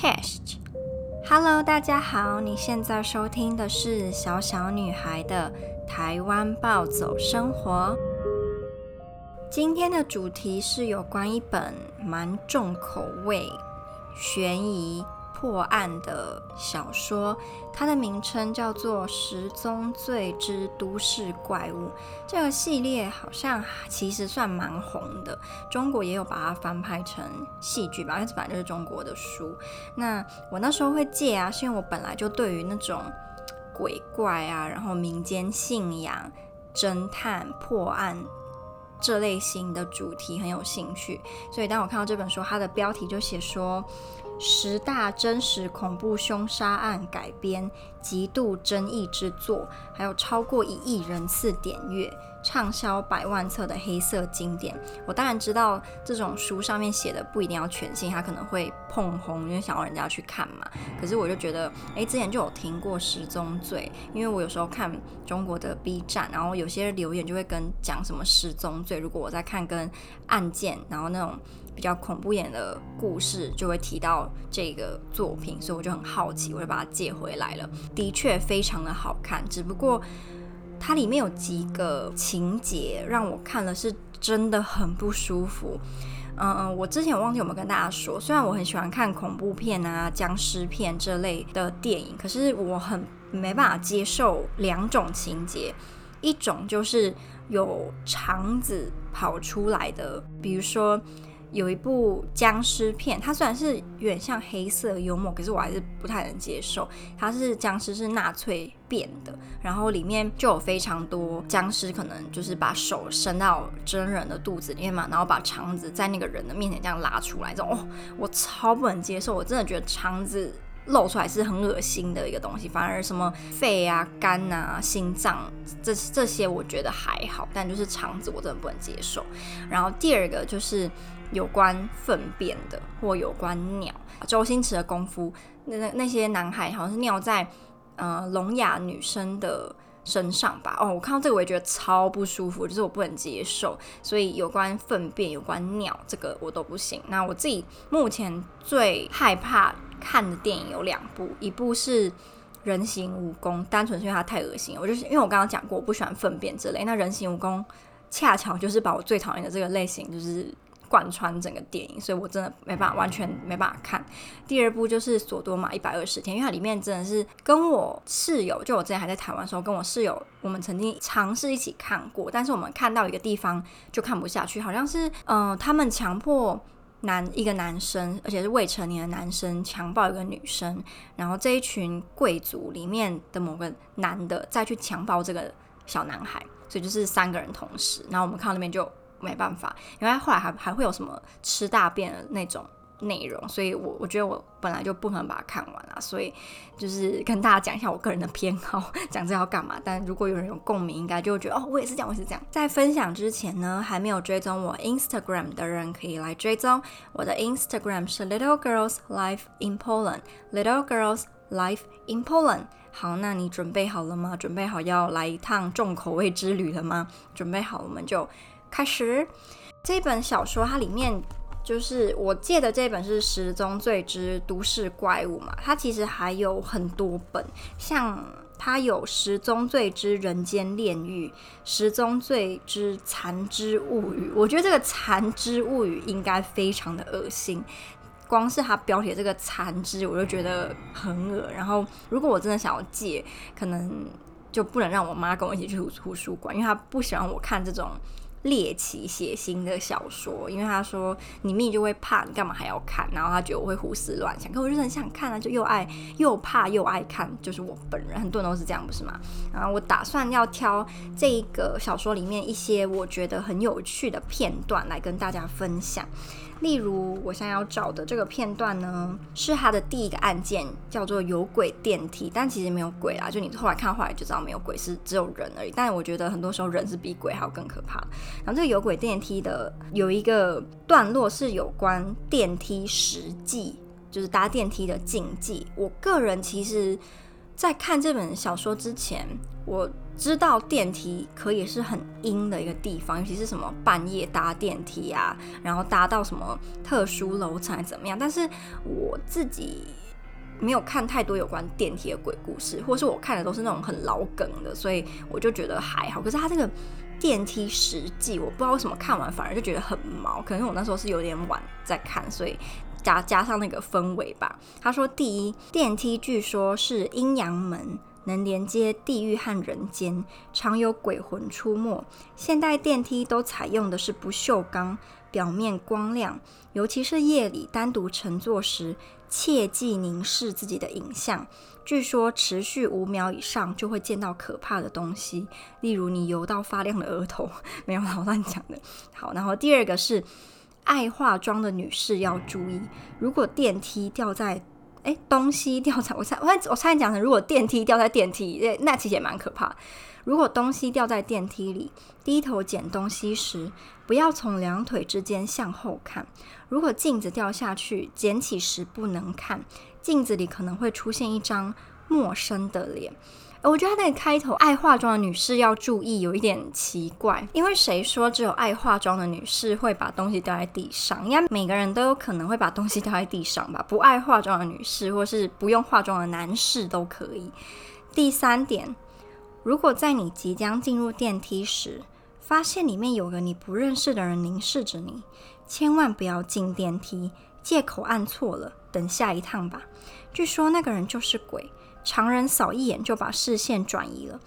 Chest，Hello，大家好，你现在收听的是小小女孩的台湾暴走生活。今天的主题是有关一本蛮重口味、悬疑。破案的小说，它的名称叫做《十宗罪之都市怪物》。这个系列好像其实算蛮红的，中国也有把它翻拍成戏剧吧，因为这本来就是中国的书。那我那时候会借啊，是因为我本来就对于那种鬼怪啊，然后民间信仰、侦探、破案这类型的主题很有兴趣。所以当我看到这本书，它的标题就写说。十大真实恐怖凶杀案改编，极度争议之作，还有超过一亿人次点阅，畅销百万册的黑色经典。我当然知道这种书上面写的不一定要全信，它可能会碰红，因为想要人家去看嘛。可是我就觉得，哎，之前就有听过十宗罪，因为我有时候看中国的 B 站，然后有些留言就会跟讲什么十宗罪。如果我在看跟案件，然后那种。比较恐怖一点的故事就会提到这个作品，所以我就很好奇，我就把它借回来了。的确非常的好看，只不过它里面有几个情节让我看了是真的很不舒服。嗯，我之前忘记有没有跟大家说，虽然我很喜欢看恐怖片啊、僵尸片这类的电影，可是我很没办法接受两种情节，一种就是有肠子跑出来的，比如说。有一部僵尸片，它虽然是有点像黑色幽默，可是我还是不太能接受。它是僵尸是纳粹变的，然后里面就有非常多僵尸，可能就是把手伸到真人的肚子里面嘛，然后把肠子在那个人的面前这样拉出来，这种哦，我超不能接受。我真的觉得肠子露出来是很恶心的一个东西，反而什么肺啊、肝啊、心脏这这些我觉得还好，但就是肠子我真的不能接受。然后第二个就是。有关粪便的，或有关尿，周星驰的功夫，那那那些男孩好像是尿在呃聋哑女生的身上吧？哦，我看到这个我也觉得超不舒服，就是我不能接受。所以有关粪便、有关尿，这个我都不行。那我自己目前最害怕看的电影有两部，一部是《人形蜈蚣》，单纯是因为它太恶心。我就是因为我刚刚讲过，我不喜欢粪便之类。那《人形蜈蚣》恰巧就是把我最讨厌的这个类型，就是。贯穿整个电影，所以我真的没办法，完全没办法看。第二部就是《索多玛一百二十天》，因为它里面真的是跟我室友，就我之前还在台湾的时候，跟我室友，我们曾经尝试一起看过，但是我们看到一个地方就看不下去，好像是嗯、他们强迫男一个男生，而且是未成年的男生强暴一个女生，然后这一群贵族里面的某个男的再去强暴这个小男孩，所以就是三个人同时，然后我们看到那边就。没办法，因为后来还还会有什么吃大便的那种内容，所以我我觉得我本来就不能把它看完了，所以就是跟大家讲一下我个人的偏好，讲这要干嘛？但如果有人有共鸣，应该就会觉得哦，我也是这样，我也是这样。在分享之前呢，还没有追踪我 Instagram 的人可以来追踪我的 Instagram 是 Little Girls Life in Poland，Little Girls Life in Poland。好，那你准备好了吗？准备好要来一趟重口味之旅了吗？准备好，我们就。开始这本小说，它里面就是我借的这本是《十宗罪之都市怪物》嘛，它其实还有很多本，像它有《十宗罪之人间炼狱》、《十宗罪之残肢物语》。我觉得这个《残肢物语》应该非常的恶心，光是它标题这个“残肢”，我就觉得很恶。然后，如果我真的想要借，可能就不能让我妈跟我一起去图书馆，因为她不喜欢我看这种。猎奇血腥的小说，因为他说你命就会怕，你干嘛还要看？然后他觉得我会胡思乱想，可我就很想看啊，就又爱又怕又爱看，就是我本人，很多人都是这样，不是吗？然后我打算要挑这一个小说里面一些我觉得很有趣的片段来跟大家分享。例如，我想要找的这个片段呢，是他的第一个案件，叫做有轨电梯，但其实没有鬼啦，就你后来看后来就知道没有鬼，是只有人而已。但我觉得很多时候人是比鬼还要更可怕。然后这个有轨电梯的有一个段落是有关电梯实际，就是搭电梯的禁忌。我个人其实在看这本小说之前，我知道电梯可以是很阴的一个地方，尤其是什么半夜搭电梯啊，然后搭到什么特殊楼层还怎么样。但是我自己没有看太多有关电梯的鬼故事，或是我看的都是那种很老梗的，所以我就觉得还好。可是它这个电梯实际，我不知道为什么看完反而就觉得很毛，可能我那时候是有点晚在看，所以。加加上那个氛围吧。他说：“第一，电梯据说是阴阳门，能连接地狱和人间，常有鬼魂出没。现代电梯都采用的是不锈钢，表面光亮，尤其是夜里单独乘坐时，切忌凝视自己的影像。据说持续五秒以上就会见到可怕的东西，例如你油到发亮的额头。没有，我乱讲的。好，然后第二个是。”爱化妆的女士要注意，如果电梯掉在，哎，东西掉在，我猜，我我猜你讲成，如果电梯掉在电梯，那其实也蛮可怕。如果东西掉在电梯里，低头捡东西时，不要从两腿之间向后看。如果镜子掉下去，捡起时不能看，镜子里可能会出现一张陌生的脸。我觉得他那个开头，爱化妆的女士要注意，有一点奇怪。因为谁说只有爱化妆的女士会把东西掉在地上？应该每个人都有可能会把东西掉在地上吧？不爱化妆的女士，或是不用化妆的男士都可以。第三点，如果在你即将进入电梯时，发现里面有个你不认识的人凝视着你，千万不要进电梯，借口按错了，等下一趟吧。据说那个人就是鬼。常人扫一眼就把视线转移了。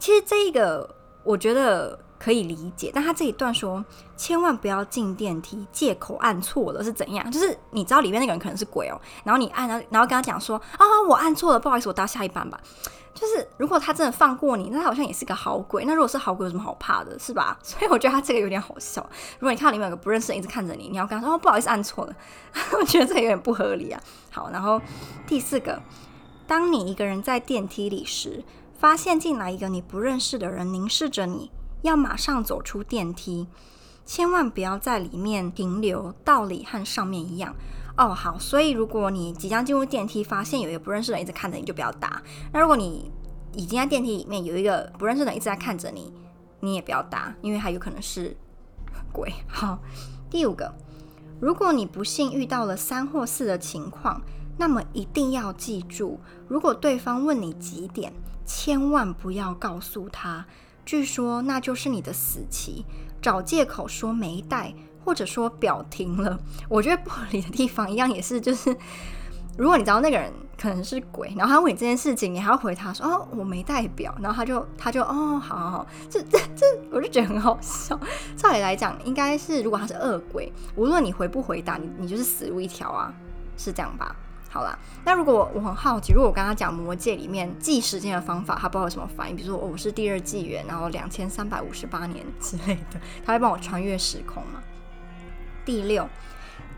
其实这一个我觉得可以理解，但他这一段说千万不要进电梯，借口按错了是怎样？就是你知道里面那个人可能是鬼哦，然后你按，然后跟他讲说啊，我按错了，不好意思，我搭下一班吧。就是如果他真的放过你，那他好像也是个好鬼。那如果是好鬼，有什么好怕的，是吧？所以我觉得他这个有点好笑。如果你看到里面有个不认识的一直看着你，你要跟他说哦，不好意思，按错了。我觉得这个有点不合理啊。好，然后第四个。当你一个人在电梯里时，发现进来一个你不认识的人凝视着你，要马上走出电梯，千万不要在里面停留。道理和上面一样哦。好，所以如果你即将进入电梯，发现有一个不认识的人一直看着你，就不要搭。那如果你已经在电梯里面有一个不认识的人一直在看着你，你也不要搭，因为他有可能是鬼。好，第五个，如果你不幸遇到了三或四的情况。那么一定要记住，如果对方问你几点，千万不要告诉他。据说那就是你的死期，找借口说没带，或者说表停了。我觉得不合理的地方一样也是，就是如果你知道那个人可能是鬼，然后他问你这件事情，你还要回他说哦，我没带表，然后他就他就哦，好好好，这这这，我就觉得很好笑。照理来讲，应该是如果他是恶鬼，无论你回不回答，你你就是死路一条啊，是这样吧？好啦，那如果我很好奇，如果我跟他讲魔戒里面记时间的方法，他不知道有什么反应，比如说我是第二纪元，然后两千三百五十八年之类的，他会帮我穿越时空吗？第六，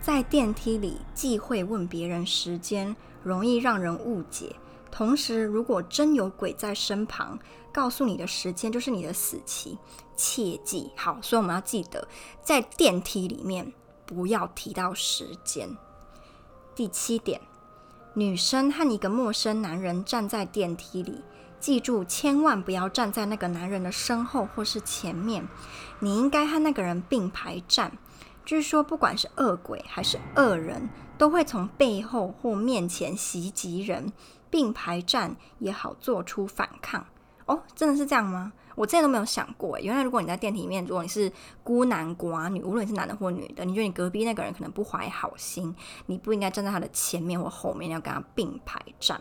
在电梯里忌讳问别人时间，容易让人误解。同时，如果真有鬼在身旁，告诉你的时间就是你的死期，切记。好，所以我们要记得，在电梯里面不要提到时间。第七点。女生和一个陌生男人站在电梯里，记住千万不要站在那个男人的身后或是前面，你应该和那个人并排站。据说不管是恶鬼还是恶人，都会从背后或面前袭击人，并排站也好做出反抗。哦，真的是这样吗？我之前都没有想过，原来如果你在电梯里面，如果你是孤男寡女，无论你是男的或女的，你觉得你隔壁那个人可能不怀好心，你不应该站在他的前面或后面，要跟他并排站。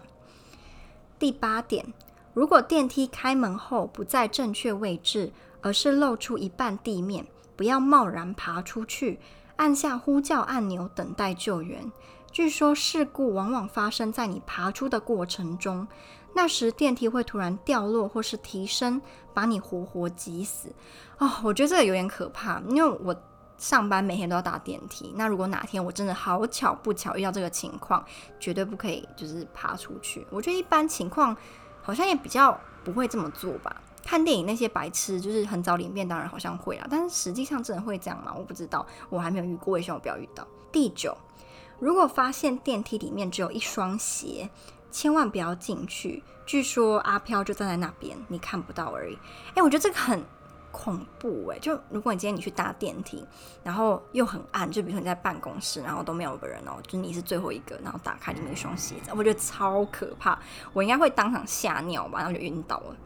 第八点，如果电梯开门后不在正确位置，而是露出一半地面，不要贸然爬出去，按下呼叫按钮等待救援。据说事故往往发生在你爬出的过程中。那时电梯会突然掉落或是提升，把你活活挤死。哦，我觉得这个有点可怕，因为我上班每天都要搭电梯。那如果哪天我真的好巧不巧遇到这个情况，绝对不可以就是爬出去。我觉得一般情况好像也比较不会这么做吧。看电影那些白痴就是很早领便当然好像会啊，但是实际上真的会这样吗？我不知道，我还没有遇过，也希望我不要遇到。第九。如果发现电梯里面只有一双鞋，千万不要进去。据说阿飘就站在那边，你看不到而已。哎，我觉得这个很恐怖哎。就如果你今天你去搭电梯，然后又很暗，就比如说你在办公室，然后都没有个人哦，就你是最后一个，然后打开里面一双鞋子，我觉得超可怕。我应该会当场吓尿吧，然后就晕倒了。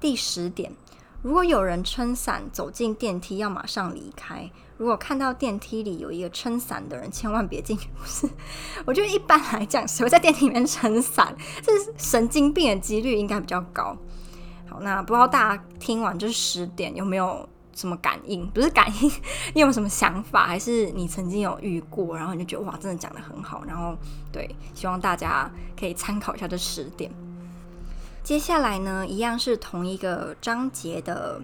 第十点，如果有人撑伞走进电梯，要马上离开。如果看到电梯里有一个撑伞的人，千万别进去。不是，我觉得一般来讲，谁会在电梯里面撑伞？这是神经病的几率应该比较高。好，那不知道大家听完这十点有没有什么感应？不是感应，你有什么想法？还是你曾经有遇过，然后你就觉得哇，真的讲得很好。然后对，希望大家可以参考一下这十点。接下来呢，一样是同一个章节的。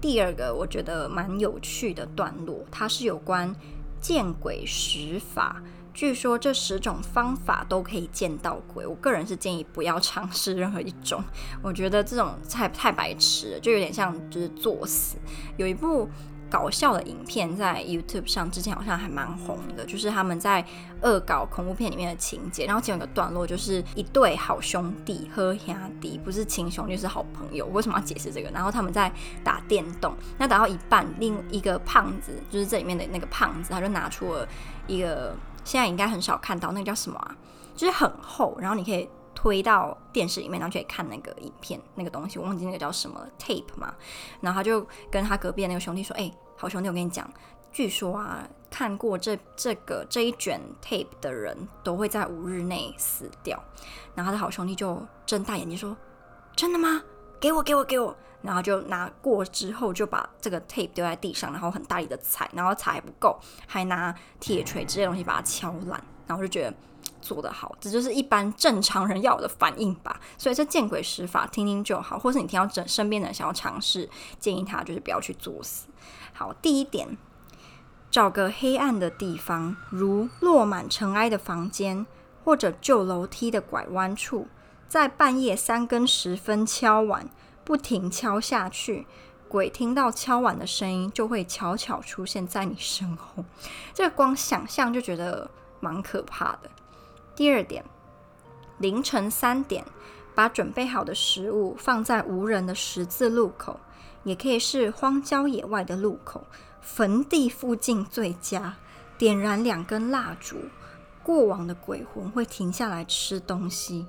第二个我觉得蛮有趣的段落，它是有关见鬼十法。据说这十种方法都可以见到鬼。我个人是建议不要尝试任何一种，我觉得这种太太白痴了，就有点像就是作死。有一部。搞笑的影片在 YouTube 上之前好像还蛮红的，就是他们在恶搞恐怖片里面的情节。然后其中有个段落就是一对好兄弟喝兄弟，不是亲兄弟，是好朋友。为什么要解释这个？然后他们在打电动，那打到一半，另一个胖子就是这里面的那个胖子，他就拿出了一个现在应该很少看到，那个叫什么啊？就是很厚，然后你可以推到电视里面，然后就可以看那个影片那个东西。我忘记那个叫什么 tape 嘛。然后他就跟他隔壁那个兄弟说：“哎。”好兄弟，我跟你讲，据说啊，看过这这个这一卷 tape 的人都会在五日内死掉。然后他的好兄弟就睁大眼睛说：“真的吗？给我，给我，给我！”然后就拿过之后，就把这个 tape 丢在地上，然后很大力的踩，然后踩还不够，还拿铁锤之类东西把它敲烂。然后我就觉得做得好，这就是一般正常人要有的反应吧。所以这见鬼十法听听就好，或是你听到整身边的人想要尝试，建议他就是不要去作死。好，第一点，找个黑暗的地方，如落满尘埃的房间，或者旧楼梯的拐弯处，在半夜三更时分敲碗，不停敲下去，鬼听到敲碗的声音，就会悄悄出现在你身后。这个光想象就觉得蛮可怕的。第二点，凌晨三点，把准备好的食物放在无人的十字路口。也可以是荒郊野外的路口，坟地附近最佳。点燃两根蜡烛，过往的鬼魂会停下来吃东西。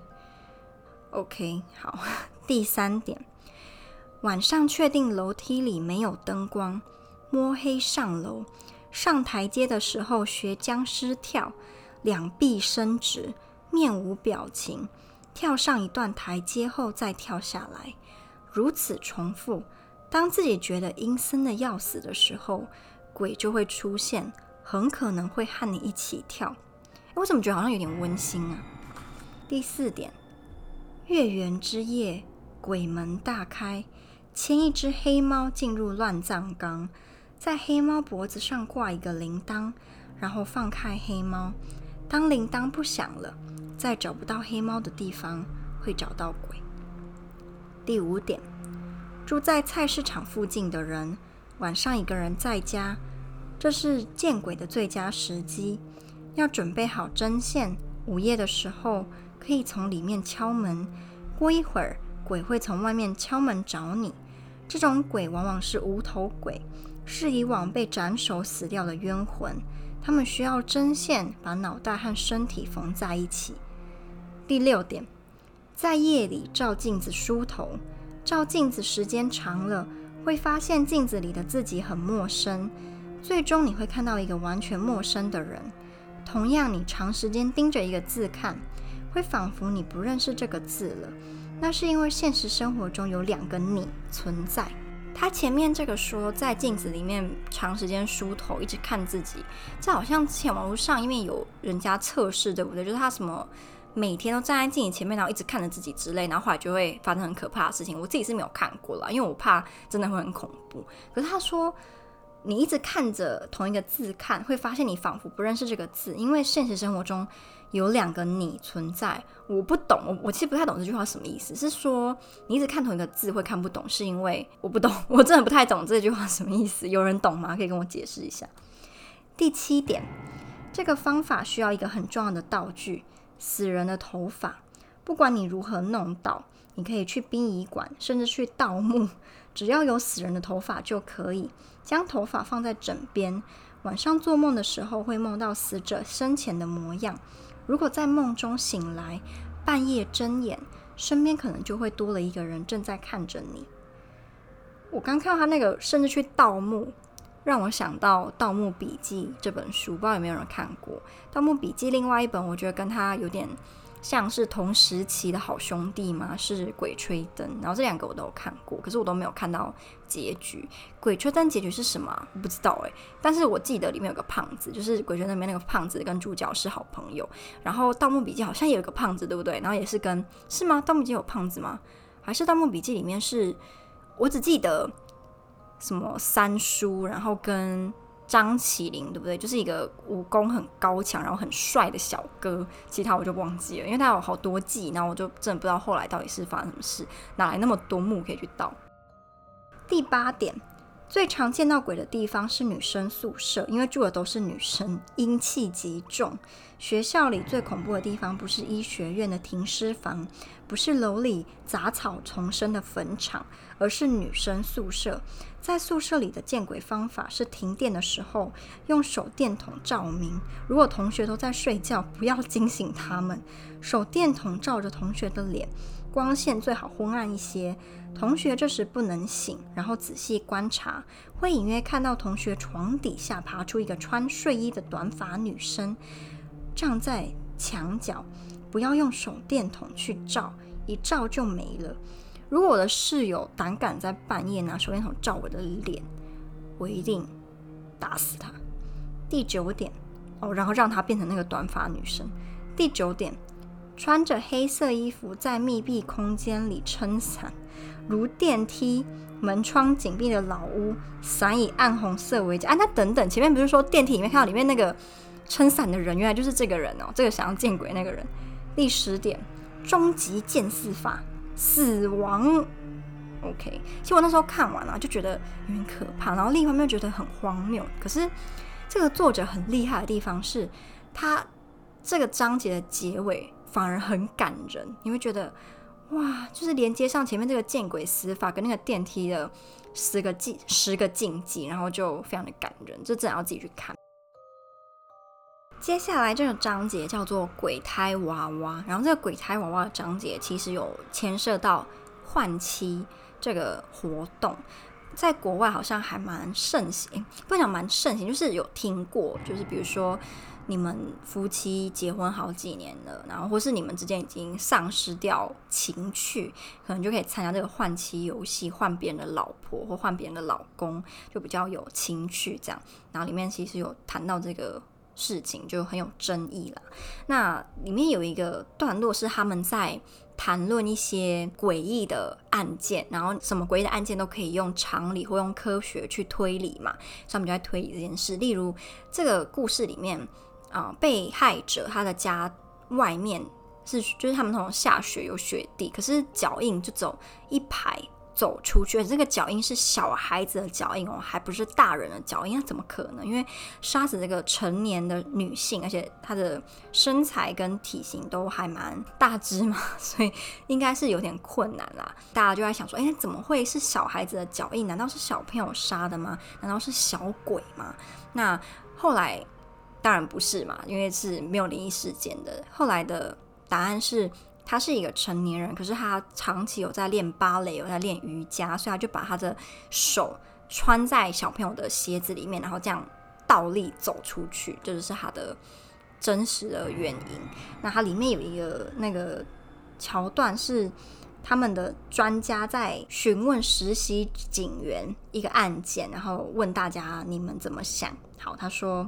OK，好。第三点，晚上确定楼梯里没有灯光，摸黑上楼。上台阶的时候学僵尸跳，两臂伸直，面无表情，跳上一段台阶后再跳下来，如此重复。当自己觉得阴森的要死的时候，鬼就会出现，很可能会和你一起跳。我怎么觉得好像有点温馨啊？第四点，月圆之夜，鬼门大开，牵一只黑猫进入乱葬岗，在黑猫脖子上挂一个铃铛，然后放开黑猫。当铃铛不响了，在找不到黑猫的地方会找到鬼。第五点。住在菜市场附近的人，晚上一个人在家，这是见鬼的最佳时机。要准备好针线，午夜的时候可以从里面敲门。过一会儿，鬼会从外面敲门找你。这种鬼往往是无头鬼，是以往被斩首死掉的冤魂。他们需要针线把脑袋和身体缝在一起。第六点，在夜里照镜子梳头。照镜子时间长了，会发现镜子里的自己很陌生，最终你会看到一个完全陌生的人。同样，你长时间盯着一个字看，会仿佛你不认识这个字了。那是因为现实生活中有两个你存在。他前面这个说在镜子里面长时间梳头，一直看自己，这好像之前网络上因为有人家测试，对不对？就是他什么。每天都站在镜子前面，然后一直看着自己之类，然后后来就会发生很可怕的事情。我自己是没有看过啦，因为我怕真的会很恐怖。可是他说，你一直看着同一个字看，会发现你仿佛不认识这个字，因为现实生活中有两个你存在。我不懂，我我其实不太懂这句话什么意思。是说你一直看同一个字会看不懂，是因为我不懂，我真的不太懂这句话什么意思。有人懂吗？可以跟我解释一下。第七点，这个方法需要一个很重要的道具。死人的头发，不管你如何弄到，你可以去殡仪馆，甚至去盗墓，只要有死人的头发就可以将头发放在枕边。晚上做梦的时候会梦到死者生前的模样。如果在梦中醒来，半夜睁眼，身边可能就会多了一个人正在看着你。我刚看到他那个，甚至去盗墓。让我想到《盗墓笔记》这本书，不知道有没有人看过《盗墓笔记》。另外一本，我觉得跟他有点像是同时期的好兄弟嘛，是《鬼吹灯》。然后这两个我都有看过，可是我都没有看到结局。《鬼吹灯》结局是什么？不知道哎。但是我记得里面有个胖子，就是《鬼吹灯》里面那个胖子跟主角是好朋友。然后《盗墓笔记》好像也有个胖子，对不对？然后也是跟是吗？《盗墓笔记》有胖子吗？还是《盗墓笔记》里面是？我只记得。什么三叔，然后跟张起灵，对不对？就是一个武功很高强，然后很帅的小哥。其他我就忘记了，因为他有好多季，然后我就真的不知道后来到底是发生什么事，哪来那么多墓可以去盗。第八点，最常见到鬼的地方是女生宿舍，因为住的都是女生，阴气极重。学校里最恐怖的地方不是医学院的停尸房，不是楼里杂草丛生的坟场，而是女生宿舍。在宿舍里的见鬼方法是停电的时候用手电筒照明。如果同学都在睡觉，不要惊醒他们。手电筒照着同学的脸，光线最好昏暗一些。同学这时不能醒，然后仔细观察，会隐约看到同学床底下爬出一个穿睡衣的短发女生，站在墙角。不要用手电筒去照，一照就没了。如果我的室友胆敢在半夜拿手电筒照我的脸，我一定打死他。第九点哦，然后让他变成那个短发女生。第九点，穿着黑色衣服在密闭空间里撑伞，如电梯门窗紧闭的老屋，伞以暗红色为佳。啊，那等等，前面不是说电梯里面看到里面那个撑伞的人，原来就是这个人哦，这个想要见鬼那个人。第十点，终极见四法。死亡，OK。其实我那时候看完了，就觉得有点可怕，然后另一方面觉得很荒谬。可是这个作者很厉害的地方是，他这个章节的结尾反而很感人，你会觉得哇，就是连接上前面这个见鬼死法跟那个电梯的十个禁十个禁忌，然后就非常的感人，就真的要自己去看。接下来这个章节叫做“鬼胎娃娃”，然后这个“鬼胎娃娃”的章节其实有牵涉到换妻这个活动，在国外好像还蛮盛行，不讲蛮盛行，就是有听过，就是比如说你们夫妻结婚好几年了，然后或是你们之间已经丧失掉情趣，可能就可以参加这个换妻游戏，换别人的老婆或换别人的老公，就比较有情趣这样。然后里面其实有谈到这个。事情就很有争议了。那里面有一个段落是他们在谈论一些诡异的案件，然后什么诡异的案件都可以用常理或用科学去推理嘛，所以他们就在推理这件事。例如这个故事里面啊、被害者他的家外面是就是他们那种下雪有雪地，可是脚印就走一排。走出去，这个脚印是小孩子的脚印哦，还不是大人的脚印，那怎么可能？因为杀死这个成年的女性，而且她的身材跟体型都还蛮大只嘛，所以应该是有点困难啦。大家就在想说，哎，怎么会是小孩子的脚印？难道是小朋友杀的吗？难道是小鬼吗？那后来当然不是嘛，因为是没有灵异事件的。后来的答案是。他是一个成年人，可是他长期有在练芭蕾，有在练瑜伽，所以他就把他的手穿在小朋友的鞋子里面，然后这样倒立走出去，这就是他的真实的原因。那它里面有一个那个桥段是他们的专家在询问实习警员一个案件，然后问大家你们怎么想？好，他说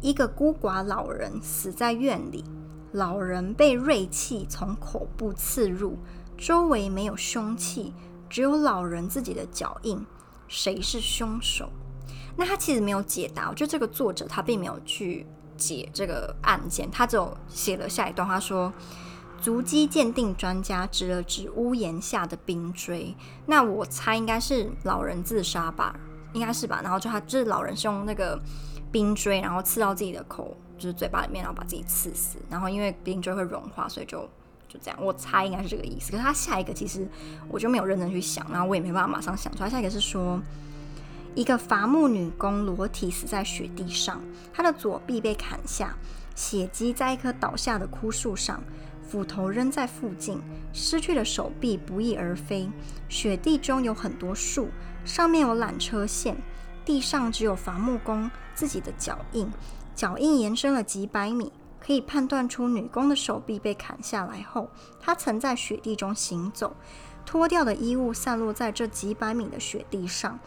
一个孤寡老人死在院里。老人被锐器从口部刺入，周围没有凶器，只有老人自己的脚印。谁是凶手？那他其实没有解答。我觉得这个作者他并没有去解这个案件，他只有写了下一段话说：足迹鉴定专家指了指屋檐下的冰锥，那我猜应该是老人自杀吧，应该是吧。然后就他就是老人是用那个冰锥，然后刺到自己的口。就是嘴巴里面，然后把自己刺死，然后因为冰锥会融化，所以就就这样，我猜应该是这个意思。可是他下一个其实我就没有认真去想，然后我也没办法马上想出来。下一个是说，一个伐木女工裸体死在雪地上，她的左臂被砍下，血迹在一棵倒下的枯树上，斧头扔在附近，失去了手臂不翼而飞。雪地中有很多树，上面有缆车线，地上只有伐木工自己的脚印，脚印延伸了几百米。可以判断出女工的手臂被砍下来后，她曾在雪地中行走，脱掉的衣物散落在这几百米的雪地上。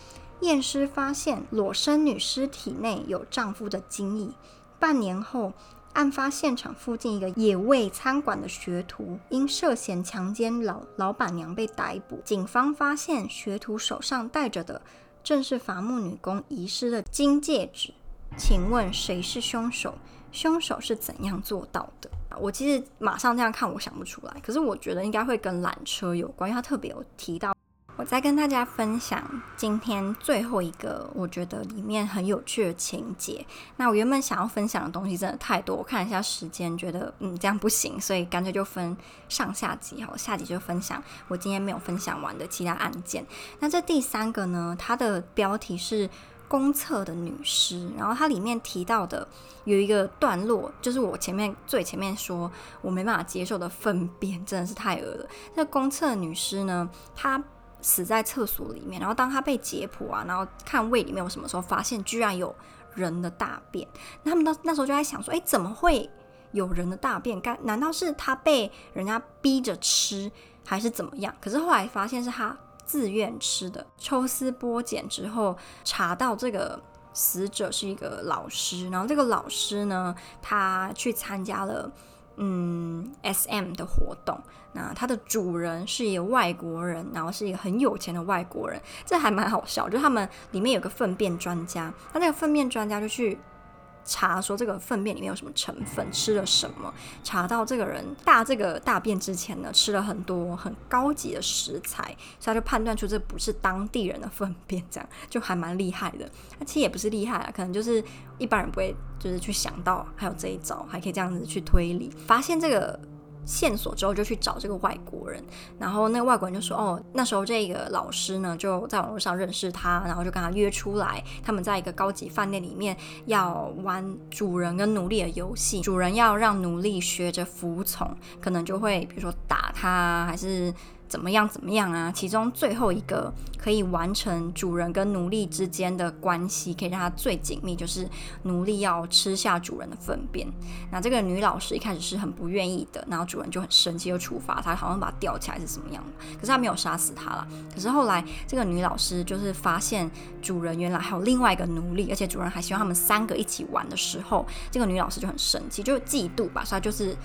验尸发现裸身女尸体内有丈夫的精液。半年后，案发现场附近一个野味餐馆的学徒因涉嫌强奸老老板娘被逮捕。警方发现学徒手上戴着的正是伐木女工遗失的金戒指。请问谁是凶手？凶手是怎样做到的？我其实马上这样看，我想不出来。可是我觉得应该会跟缆车有关，因为他特别有提到。我再跟大家分享今天最后一个，我觉得里面很有趣的情节。那我原本想要分享的东西真的太多，我看一下时间，觉得嗯这样不行，所以干脆就分上下集好，下集就分享我今天没有分享完的其他案件。那这第三个呢，它的标题是。公厕的女尸，然后它里面提到的有一个段落，就是我前面最前面说我没办法接受的粪便，真的是太恶了。那公厕女尸呢，她死在厕所里面，然后当她被解剖啊，然后看胃里面有什么时候发现居然有人的大便，那他们到那时候就在想说，哎，怎么会有人的大便？该难道是她被人家逼着吃，还是怎么样？可是后来发现是她。自愿吃的，抽丝剥茧之后查到这个死者是一个老师，然后这个老师呢，他去参加了嗯 SM 的活动，那他的主人是一个外国人，然后是一个很有钱的外国人，这还蛮好笑，就他们里面有个粪便专家，他那个粪便专家就去。查说这个粪便里面有什么成分，吃了什么？查到这个人大这个大便之前呢，吃了很多很高级的食材，所以他就判断出这不是当地人的粪便，这样就还蛮厉害的。那其实也不是厉害啊，可能就是一般人不会就是去想到还有这一招，还可以这样子去推理，发现这个。线索之后就去找这个外国人，然后那个外国人就说：“哦，那时候这个老师呢就在网络上认识他，然后就跟他约出来，他们在一个高级饭店里面要玩主人跟奴隶的游戏，主人要让奴隶学着服从，可能就会比如说打他还是。”怎么样？怎么样啊？其中最后一个可以完成主人跟奴隶之间的关系，可以让他最紧密，就是奴隶要吃下主人的粪便。那这个女老师一开始是很不愿意的，然后主人就很生气，就处罚她，好像把她吊起来是什么样的。可是他没有杀死她了。可是后来这个女老师就是发现主人原来还有另外一个奴隶，而且主人还希望他们三个一起玩的时候，这个女老师就很生气，就嫉妒吧，所以就是。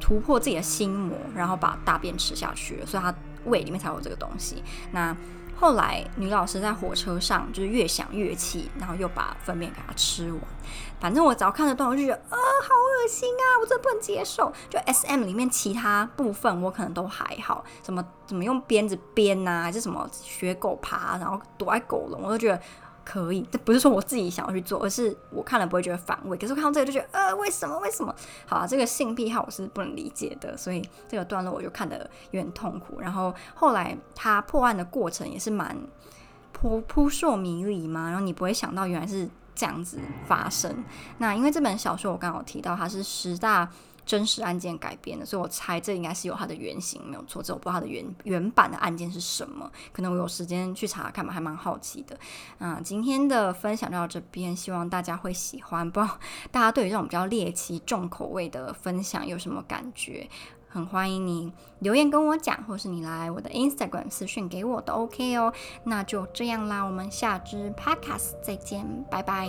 突破自己的心魔，然后把大便吃下去了，所以他胃里面才有这个东西。那后来女老师在火车上就是越想越气，然后又把粪便给他吃完。反正我只要看得到，我就觉得啊、呃，好恶心啊，我真的不能接受。就 SM 里面其他部分我可能都还好，什么怎么用鞭子鞭啊，还是什么学狗爬，然后躲在狗笼，我都觉得。可以，这不是说我自己想要去做，而是我看了不会觉得反胃。可是我看到这个就觉得，呃，为什么？为什么？好啊，这个性癖好我是不能理解的，所以这个段落我就看得有点痛苦。然后后来他破案的过程也是蛮扑扑朔迷离嘛，然后你不会想到原来是这样子发生。那因为这本小说我刚好提到它是十大。真实案件改编的，所以我猜这应该是有它的原型，没有错。这我不知道它的原原版的案件是什么，可能我有时间去查看吧，还蛮好奇的。啊，今天的分享到这边，希望大家会喜欢。不知道大家对于这种比较猎奇、重口味的分享有什么感觉？很欢迎你留言跟我讲，或是你来我的 Instagram 私讯给我都 OK 哦。那就这样啦，我们下支 Podcast 再见，拜拜。